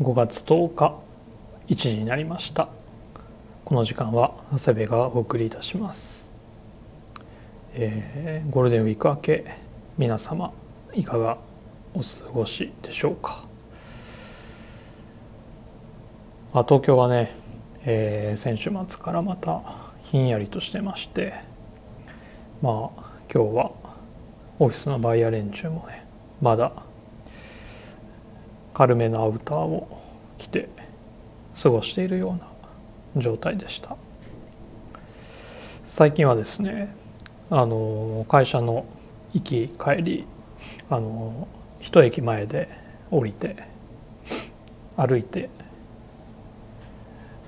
5月10日1時になりました。この時間は長谷部がお送りいたします、えー、ゴールデンウィーク明け皆様いかがお過ごしでしょうか。あ東京はね、えー、先週末からまたひんやりとしてましてまあ今日はオフィスのバイヤー連中もねまだ軽めのアウターを着て過ごしているような状態でした。最近はですねあの会社の行き帰りあの一駅前で降りて歩いて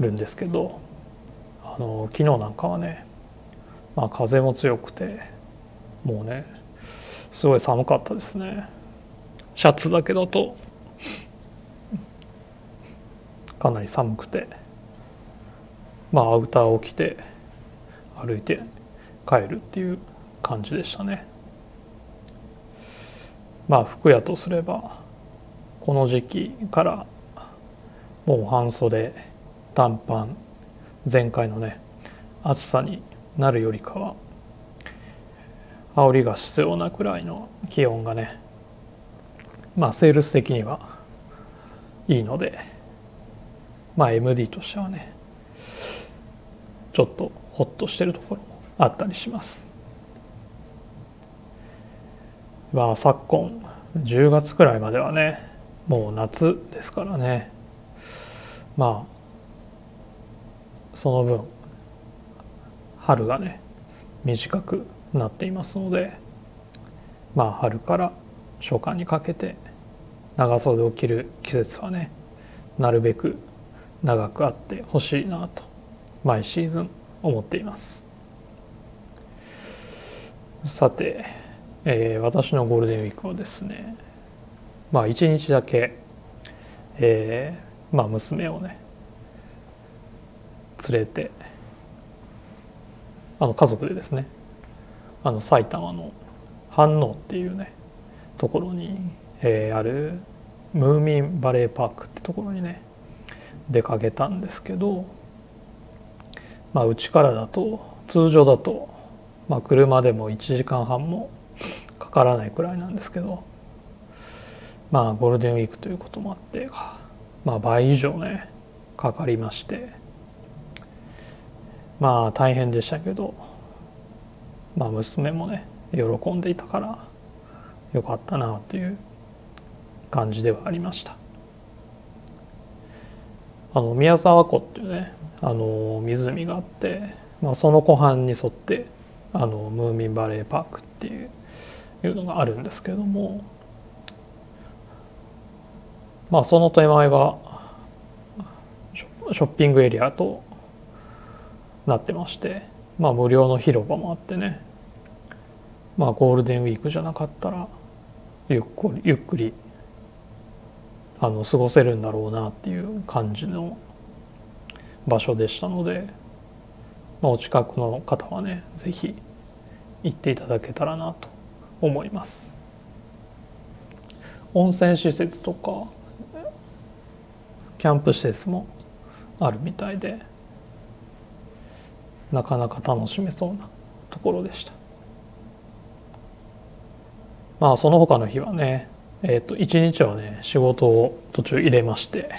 るんですけどあの昨日なんかはね、まあ、風も強くてもうねすごい寒かったですね。シャツだけだとかなり寒くて。まあアウターを着て歩いて帰るっていう感じでしたね。まあ服屋とすればこの時期からもう半袖短パン前回のね暑さになるよりかは煽りが必要なくらいの気温がねまあセールス的にはいいのでまあ MD としてはねちょっとホッとしてるところもあったりします。まあ昨今10月くらいまではねもう夏ですからねまあその分春がね短くなっていますのでまあ春から初夏にかけて長袖を着る季節はねなるべく長くあってほしいなと毎シーズン思っています。さて、えー、私のゴールデンウィークはですねまあ一日だけ、えー、まあ娘をね連れてあの家族でですねあの埼玉の飯能っていうねところに、えー、あるムーミンバレーパークってところにね出かけたんですけどまあうちからだと通常だと、まあ、車でも1時間半もかからないくらいなんですけどまあゴールデンウィークということもあってまあ倍以上ねかかりましてまあ大変でしたけどまあ娘もね喜んでいたからよかったなという感じではありました。あの宮沢湖っていうねあの湖があって、まあ、その湖畔に沿ってあのムーミンバレーパークっていういうのがあるんですけどもまあその手前がショッピングエリアとなってましてまあ無料の広場もあってねまあゴールデンウィークじゃなかったらゆっくりゆっくりあの過ごせるんだろうなっていう感じの場所でしたので、まあ、お近くの方はね是非行っていただけたらなと思います。温泉施設とかキャンプ施設もあるみたいでなかなか楽しめそうなところでしたまあその他の日はねえっ、ー、と一日はね仕事を途中入れまして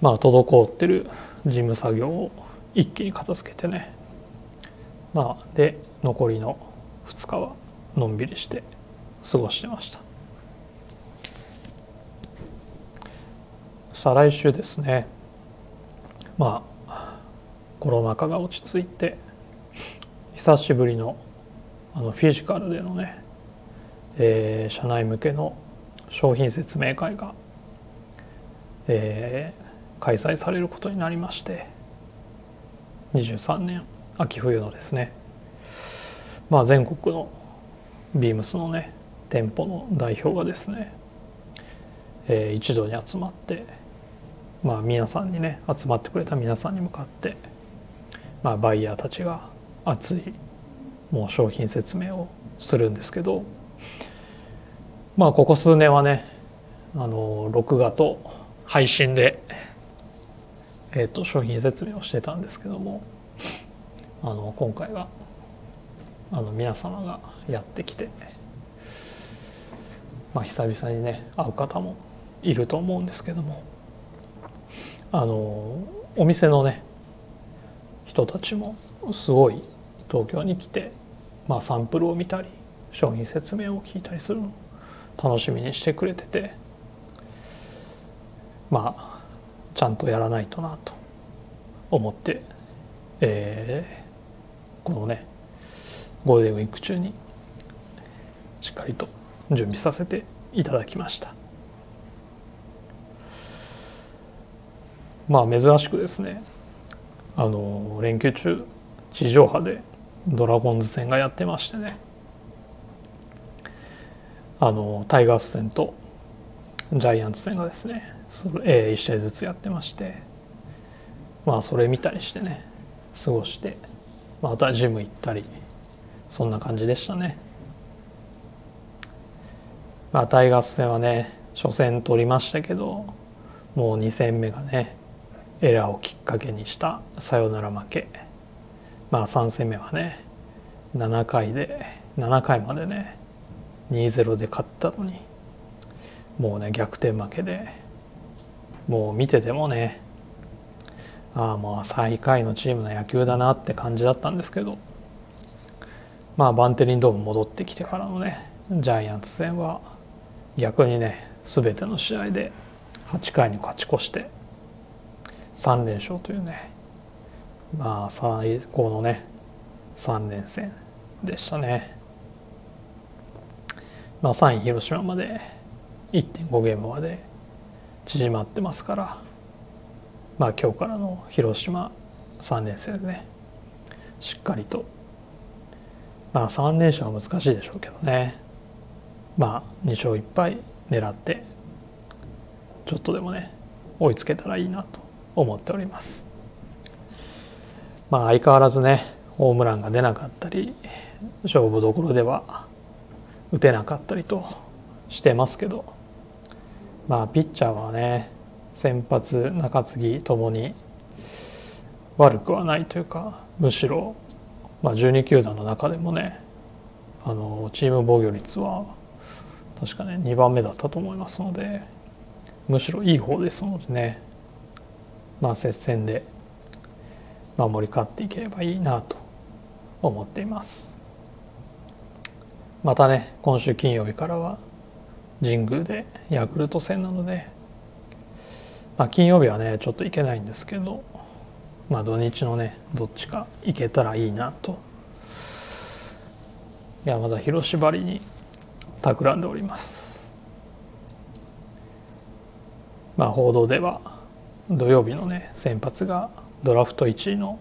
まあ滞ってる事務作業を一気に片付けてねまあで残りの2日はのんびりして過ごしてました。再来週ですね。まあコロナ禍が落ち着いて久しぶりのあのフィジカルでのねえー、社内向けの商品説明会が、えー、開催されることになりまして23年秋冬のですね。まあ全国のビームスのね店舗の代表がですね、えー、一度に集まってまあ皆さんにね集まってくれた皆さんに向かってまあバイヤーたちが熱いもう商品説明をするんですけどまあここ数年はねあの録画と配信で、えーと、商品説明をしてたんですけどもあの今回はあの皆様がやってきて、まあ、久々にね会う方もいると思うんですけどもあのお店のね人たちもすごい東京に来て、まあ、サンプルを見たり商品説明を聞いたりするの。楽しみにしてくれてて。まあちゃんとやらないとなと思って、えー、このねゴールデンウィーク中にしっかりと準備させていただきました。まあ珍しくですね。あの連休中地上波でドラゴンズ戦がやってましてね。あのタイガース戦とジャイアンツ戦がですねそれ、えー、1試合ずつやってましてまあそれ見たりしてね過ごして、まあ、とはジム行ったりそんな感じでしたね。まあタイガース戦はね初戦取りましたけどもう2戦目がねエラーをきっかけにしたサヨナラ負け。まあ3戦目はね7回で7回までね2-0で勝ったのに。もうね逆転負けで。もう見ててもね。ああもう最下位のチームの野球だなって感じだったんですけど。まあバンテリンドーム戻ってきてからのねジャイアンツ戦は逆にね全ての試合で8回に勝ち越して3連勝というねまあ最高のね3連戦でしたね。まあ、3位広島まで1.5ゲームまで縮まってますからまあ今日からの広島3連戦でねしっかりと。まあ3連勝は難しいでしょうけどね。まあ2勝1敗狙ってちょっとでもね追いつけたらいいなと思っております。まあ相変わらずねホームランが出なかったり勝負どころでは打てなかったりとしてますけどまあピッチャーはね先発中継ぎともに悪くはないというかむしろ、まあ、12球団の中でもねあのチーム防御率は確かね2番目だったと思いますのでむしろいい方ですのでねまあ接戦で守り勝っていければいいなと思っています。またね今週金曜日からは神宮でヤクルト戦なので、まあ、金曜日はねちょっと行けないんですけど、まあ、土日のねどっちか行けたらいいなと。山田博縛りに企んでおります。まあ報道では土曜日のね先発がドラフト1位の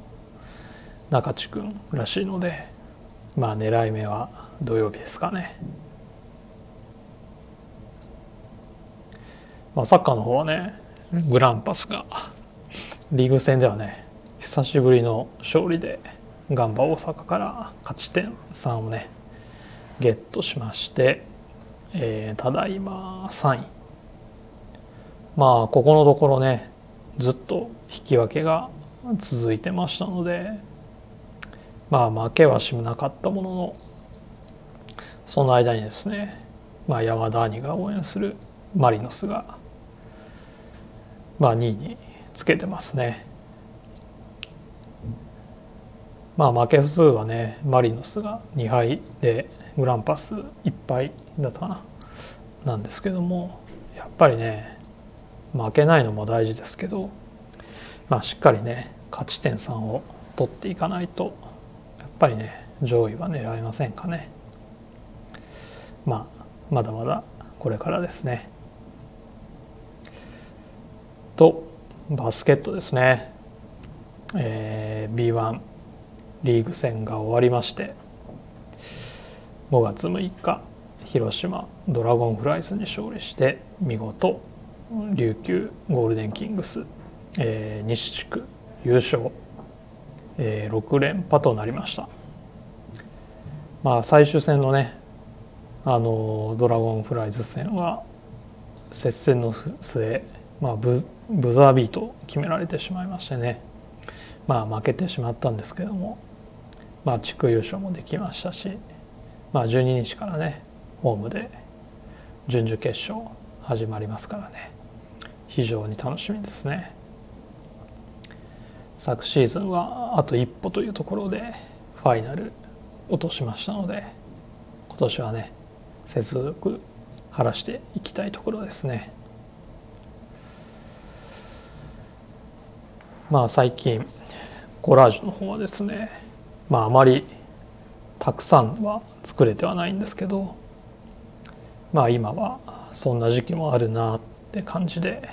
中地君らしいのでまあ狙い目は土曜日ですかね。まあ、サッカーの方はねグランパスがリーグ戦ではね久しぶりの勝利でガンバ大阪から勝ち点3をねゲットしまして、えー、ただいま3位まあここのところねずっと引き分けが続いてましたのでまあ負けはしなかったもののその間にですね、まあ、山田兄が応援するマリノスが、まあ、2位につけてますね。まあ負け数はねマリノスが2敗でグランパス1敗だったかななんですけどもやっぱりね負けないのも大事ですけど、まあ、しっかりね勝ち点3を取っていかないとやっぱりね上位は狙えませんかね。まあまだまだこれからですね。とバスケットですね、えー、B1 リーグ戦が終わりまして5月6日広島ドラゴンフライズに勝利して見事琉球ゴールデンキングス、えー、西地区優勝、えー、6連覇となりましたまあ最終戦のねあのドラゴンフライズ戦は接戦の末まあブブザービート決められてしまいましてね。まあ負けてしまったんですけども。まあ地区優勝もできましたし。まあ12日からねホームで準々決勝始まりますからね。非常に楽しみですね。昨シーズンはあと一歩というところでファイナル落としましたので今年はね接続晴らしていきたいところですね。まあ最近コラージュの方はですねまああまりたくさんは作れてはないんですけどまあ今はそんな時期もあるなって感じで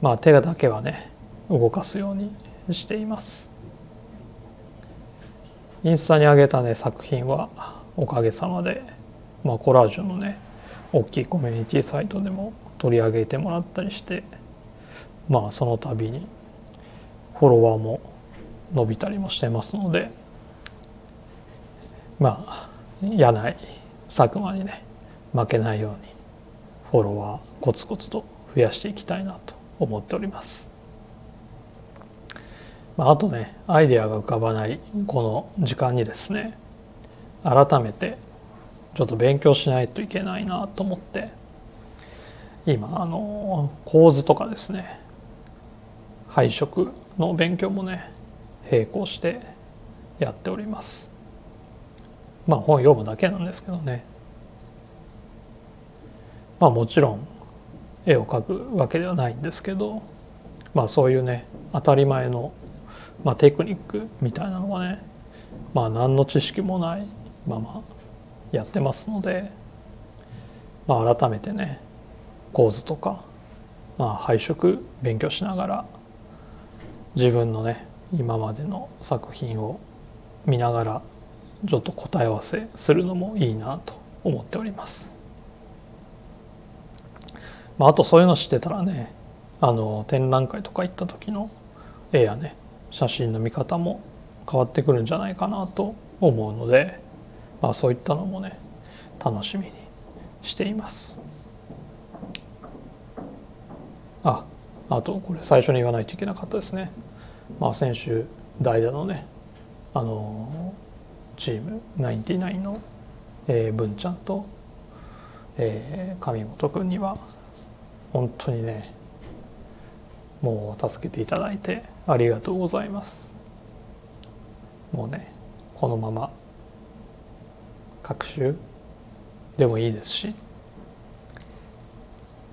まあ手だけはね動かすようにしています。インスタに上げたね作品はおかげさまで、まあ、コラージュのね大きいコミュニティサイトでも取り上げてもらったりしてまあその度にフォロワーも伸びたりもしてますのでまあ柳井佐久間にね負けないようにフォロワーコツコツと増やしていきたいなと思っております。まあ、あとねアイデアが浮かばないこの時間にですね改めてちょっと勉強しないといけないなと思って今あの構図とかですね配色の勉強もね並行してやっております。まあ本読むだけなんですけどね。まあもちろん絵を描くわけではないんですけどまあそういうね当たり前のまあ、テクニックみたいなのはねまあ何の知識もないままやってますので、まあ、改めてね構図とか、まあ、配色勉強しながら自分のね今までの作品を見ながらちょっと答え合わせするのもいいなと思っております。まあ、あとそういうの知ってたらねあの展覧会とか行った時の絵やね写真の見方も変わってくるんじゃないかなと思うので、まあ、そういったのもね楽しみにしています。ああとこれ最初に言わないといけなかったですね。まあ先週代打のねあのチーム99の、えー、文ちゃんと、えー、上本君には本当にねもう助けていただいてありがとうございます。もうねこのまま学習でもいいですし。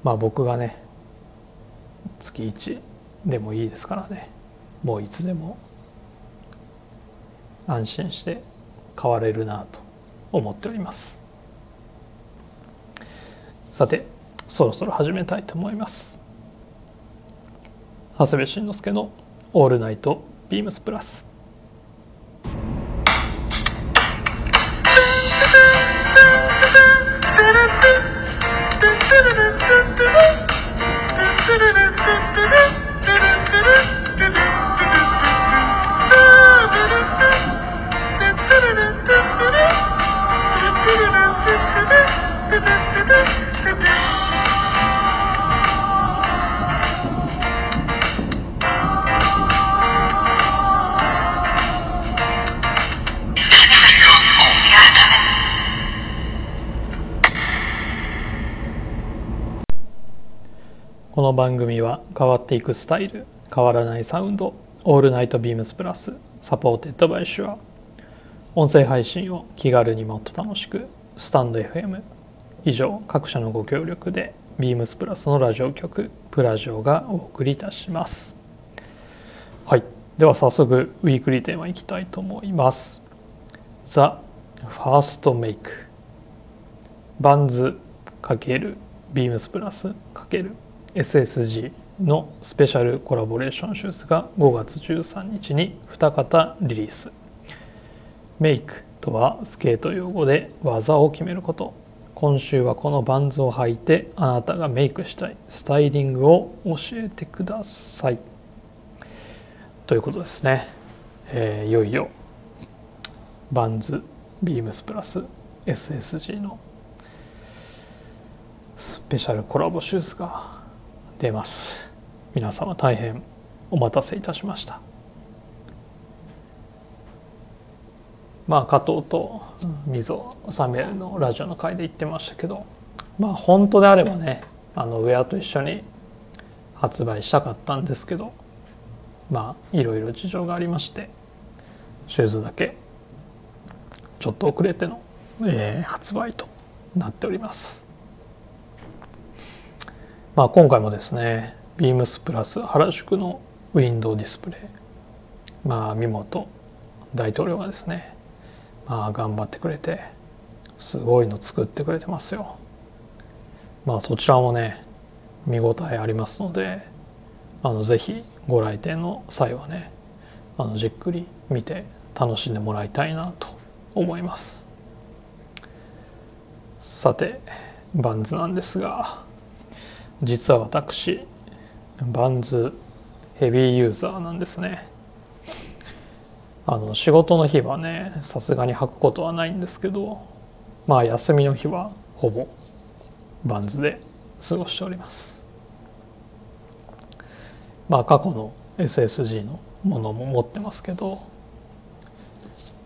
まあ僕がね月1でもいいですからね。もういつでも安心して変われるなと思っております。さてそろそろ始めたいと思います。長谷部慎之介の「オールナイトビームスプラス」この番組は変わっていくスタイル変わらないサウンド All Night BEAMS PLUS supported by Shure。音声配信を気軽にもっと楽しくスタンド FM 以上各社のご協力で BEAMS PLUS のラジオ局プラジオがお送りいたします。はい。では早速 weekly テーマいきたいと思います。 The first make。 VANS×BEAMS PLUS×。SSG のスペシャルコラボレーションシューズが5月13日に2型リリース。メイクとはスケート用語で技を決めること。今週はこのバンズを履いてあなたがメイクしたいスタイリングを教えてください。ということですね、えー、いよいよバンズビームスプラス SSG のスペシャルコラボシューズが出ます。皆様大変お待たせいたしました。まあ加藤と溝サミュエルのラジオの回で言ってましたけどまあ本当であればねあのウェアと一緒に発売したかったんですけどまあいろいろ事情がありましてシューズだけちょっと遅れての、えー、発売となっております。まあ今回もですねビームスプラス原宿のウィンドウディスプレイまあ三本大統領がですねまあ頑張ってくれてすごいの作ってくれてますよ。まあそちらもね見応えありますのであのぜひご来店の際はねあのじっくり見て楽しんでもらいたいなと思います。さてバンズなんですが実は私バンズヘビーユーザーなんですね。あの仕事の日はねさすがに履くことはないんですけどまあ休みの日はほぼバンズで過ごしております。まあ過去の SSG のものも持ってますけど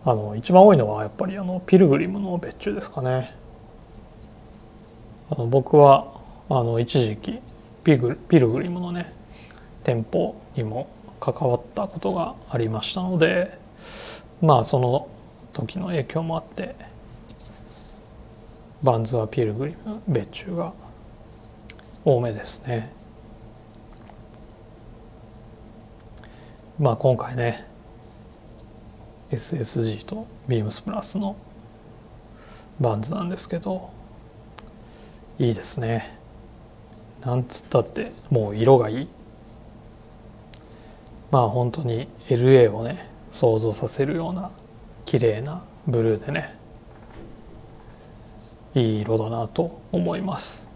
あの一番多いのはやっぱりあのピルグリムの別注ですかね。あの僕はあの一時期ピグピルグリムのね店舗にも関わったことがありましたのでまあその時の影響もあってバンズはピルグリム別注が多めですね。まあ今回ね SSG とビームスプラスのバンズなんですけどいいですね。なんつったってもう色がいい。まあ本当に LA をね想像させるような綺麗なブルーでねいい色だなと思います。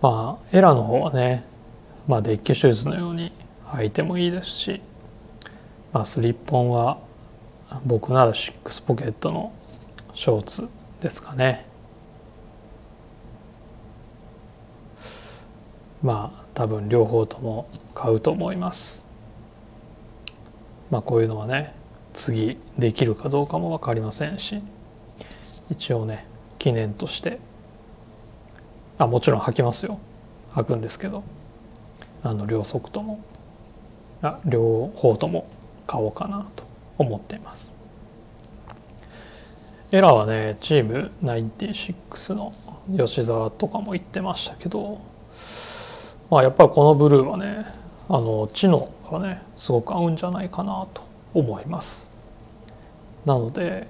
まあエラの方はねまあデッキシューズのように履いてもいいですしまあスリッポンは僕なら six pocket のショーツですかね。まあ多分両方とも買うと思います。まあこういうのはね次できるかどうかも分かりませんし一応ね記念としてあもちろん履きますよ。履くんですけどあの両足ともあ両方とも買おうかなと思っています。エラーはねチーム96の吉沢とかも言ってましたけどまあやっぱりこのブルーはねあの知能がねすごく合うんじゃないかなと思います。なので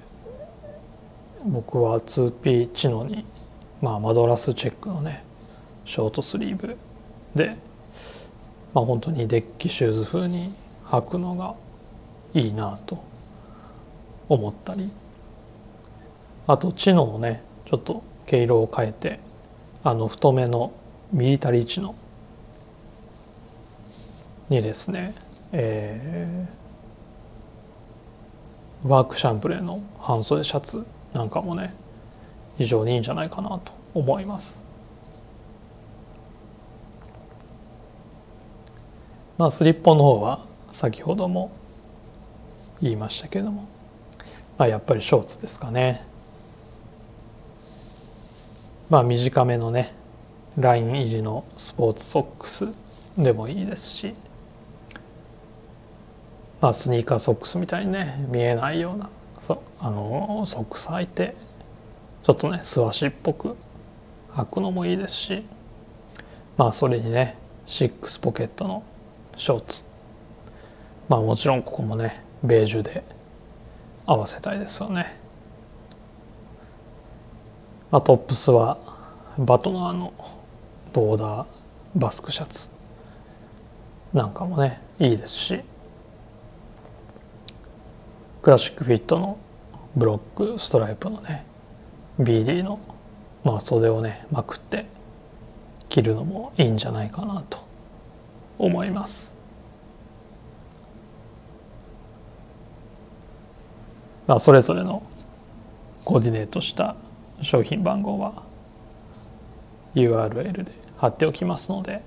僕は 2P チノに、まあ、マドラスチェックのねショートスリーブで、まあ、本当にデッキシューズ風に履くのがいいなと思ったり。あとチノをねちょっと毛色を変えてあの太めのミリタリーチノにですね、えー、ワークシャンプレーの半袖シャツなんかもね非常にいいんじゃないかなと思います。まあスリッポの方は先ほども言いましたけれども、まあ、やっぱりショーツですかね。まあ短めのねライン入りのスポーツソックスでもいいですしまあ、スニーカーソックスみたいにね見えないようなそあのソックス履いてちょっとね素足っぽく履くのもいいですしまあそれにねシックスポケットのショーツまあもちろんここもねベージュで合わせたいですよね。まあ、トップスはバトナーのボーダーバスクシャツなんかもねいいですしクラシックフィットのブロックストライプのね BD の、まあ、袖をねまくって着るのもいいんじゃないかなと思います。まあ、それぞれのコーディネートした商品番号は URL で貼っておきますので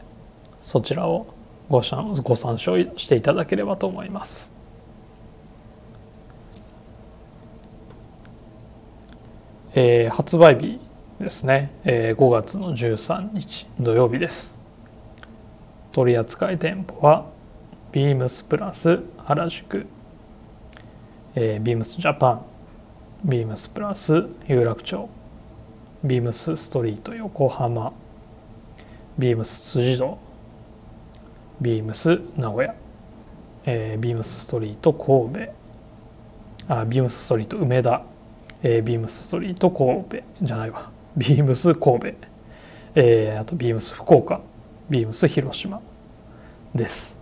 そちらをごご参照していただければと思います。えー、発売日ですね、えー、5月の13日土曜日です。取扱店舗はビームスプラス原宿、えー、ビームスジャパン。ビームスプラス有楽町。ビームスストリート横浜。ビームス辻堂。ビームス名古屋、えー、ビームスストリート神戸。あビームスストリート梅田、えー、ビームスストリート神戸じゃないわ。ビームス神戸、えー、あとビームス福岡。ビームス広島です、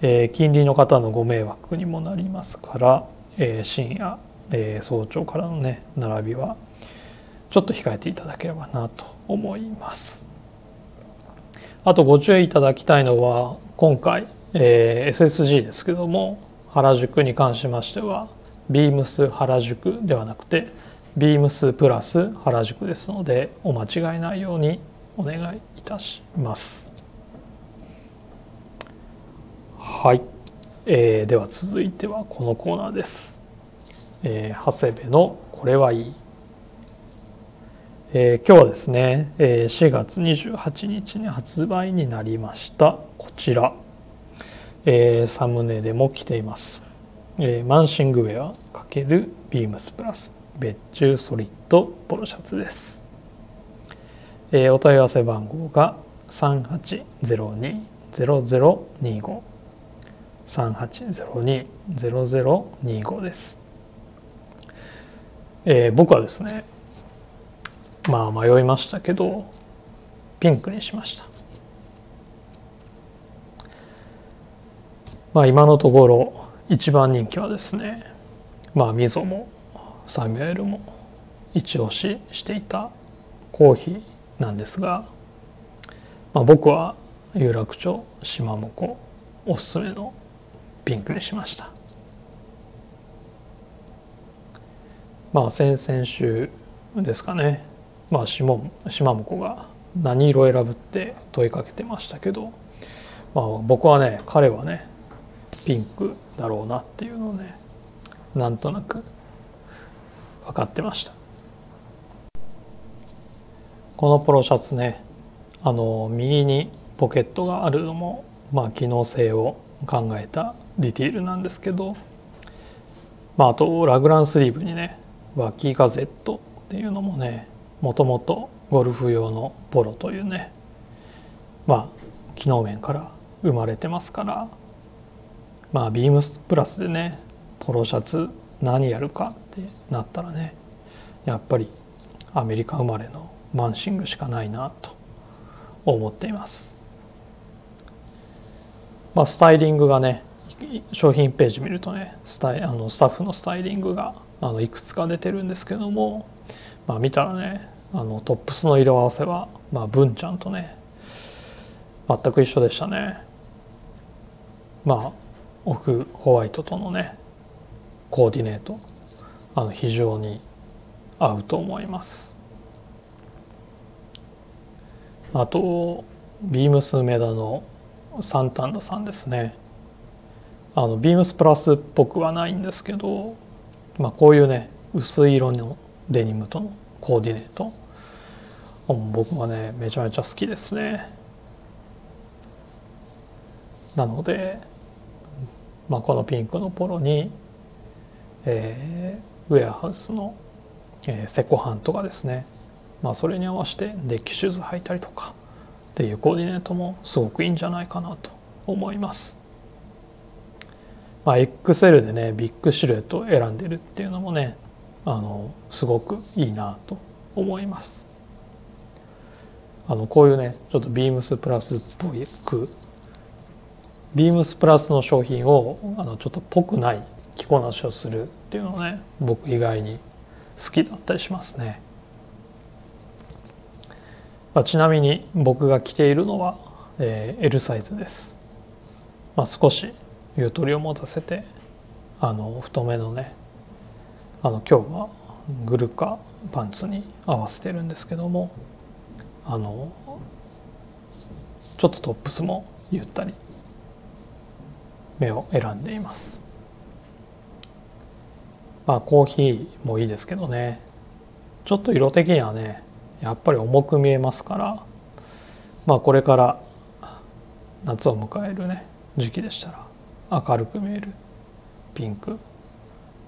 えー、近隣の方のご迷惑にもなりますから、えー、深夜、えー、早朝からのね並びはちょっと控えていただければなと思います。あとご注意いただきたいのは今回、えー、SSG ですけども原宿に関しましては beams 原宿ではなくて beams プラス原宿ですのでお間違いないようにお願いいたします。はい、えー、では続いてはこのコーナーです、えー、長谷部のこれはいい。えー、今日はですね、えー、4月28日に発売になりました。こちら、えー、サムネでも来ています、えー、マンシングウェア×ビームスプラス別注ソリッドポロシャツです、えー、お問い合わせ番号が3802-0025 3802-0025です、えー、僕はですねまあ迷いましたけどピンクにしました。まあ今のところ一番人気はですねまあみぞもサミュエルも一押ししていたコーヒーなんですが、まあ、僕は有楽町島もこおすすめのピンクにしました。まあ先々週ですかねまあ島島も子が何色選ぶって問いかけてましたけど、まあ、僕はね彼はねピンクだろうなっていうのをねなんとなく分かってました。このポロシャツねあの右にポケットがあるのもまあ機能性を考えたディティールなんですけど、まあ、あとラグランスリーブにね脇ガゼットっていうのもねもともとゴルフ用のポロというねまあ機能面から生まれてますからまあビームスプラスでねポロシャツ何やるかってなったらねやっぱりアメリカ生まれのマンシングしかないなと思っています。まあ、スタイリングがね商品ページ見るとねスタイあのスタッフのスタイリングがあのいくつか出てるんですけども、まあ、見たらねあのトップスの色合わせはまあ文ちゃんとね全く一緒でしたねまあオフホワイトとのねコーディネートあの非常に合うと思います。あとビームスメダのサンタンダさんですね。あのビームスプラスっぽくはないんですけど、まあ、こういうね薄い色のデニムとのコーディネート僕はねめちゃめちゃ好きですね。なので、まあ、このピンクのポロに、えー、ウェアハウスの、えー、セコハンとかですね、まあ、それに合わせてデッキシューズ履いたりとかっていうコーディネートもすごくいいんじゃないかなと思います。まあ、XL でねビッグシルエットを選んでるっていうのもねあのすごくいいなと思います。あのこういうねちょっとビームスプラスっぽくビームスプラスの商品をあのちょっとぽくない着こなしをするっていうのはね僕意外に好きだったりしますね。まあ、ちなみに僕が着ているのは、えー、L サイズです。まあ、少しゆとりを持たせてあの太めのねあの今日はグルカパンツに合わせてるんですけどもあのちょっとトップスもゆったり目を選んでいます。まあコーヒーもいいですけどね。ちょっと色的にはねやっぱり重く見えますから。まあこれから夏を迎えるね時期でしたら明るく見えるピンク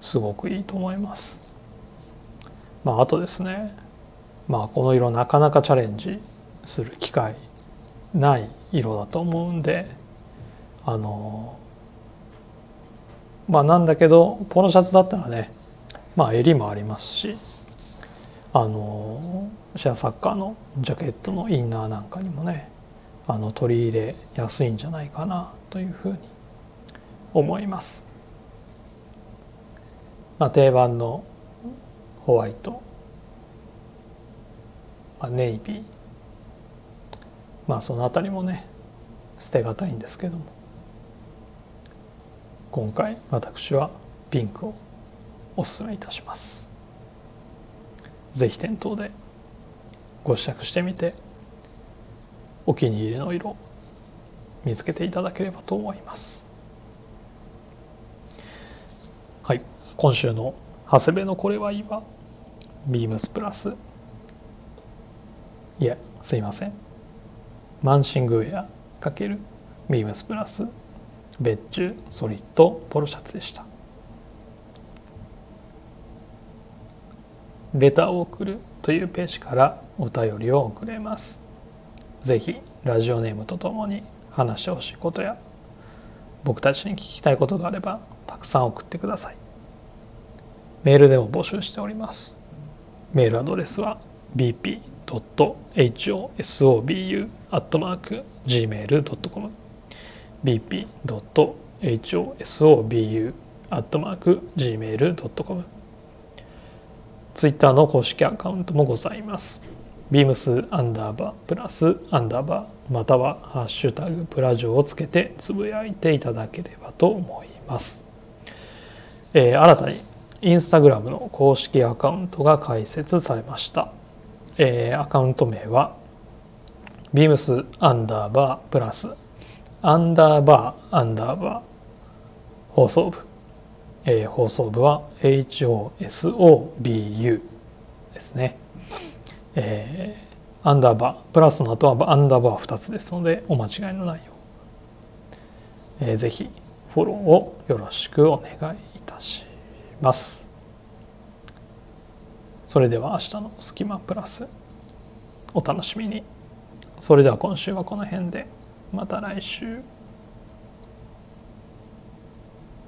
すごくいいと思います。まああとですねまあこの色なかなかチャレンジする機会ない色だと思うんであのまあなんだけどポロシャツだったらねまあ襟もありますしあのシェアサッカーのジャケットのインナーなんかにもねあの取り入れやすいんじゃないかなというふうに思います。まあ、定番のホワイト、まあ、ネイビーまあその辺りもね捨てがたいんですけども今回私はピンクをおすすめいたします。是非店頭でご試着してみてお気に入りの色見つけていただければと思います。はい今週の長谷部のこれはいいわ。ビームスプラス。いえすいません。マンシングウェア×ビームスプラス。別注ソリッドポロシャツでした。レターを送るというページからお便りを送れます。ぜひラジオネームとともに話してほしいことや僕たちに聞きたいことがあればたくさん送ってください。メールでも募集しております。メールアドレスは bp bp.hosobu.gmail.com bp.hosobu.gmail.com ツイッターの公式アカウントもございます。ビームスアンダーバープラスアンダーバーまたはハッシュタグプラジオをつけてつぶやいていただければと思います。えー、新たにインスタグラムの公式アカウントが開設されました。えー、アカウント名は beams アンダーバープラスアンダーバーアンダーバー放送部、えー、放送部は HOSOBU ですね、えー、アンダーバープラスの後はアンダーバー2つですのでお間違いのないよう、えー、ぜひフォローをよろしくお願いいたします。それでは明日のスキマプラスお楽しみに。それでは今週はこの辺で。また来週。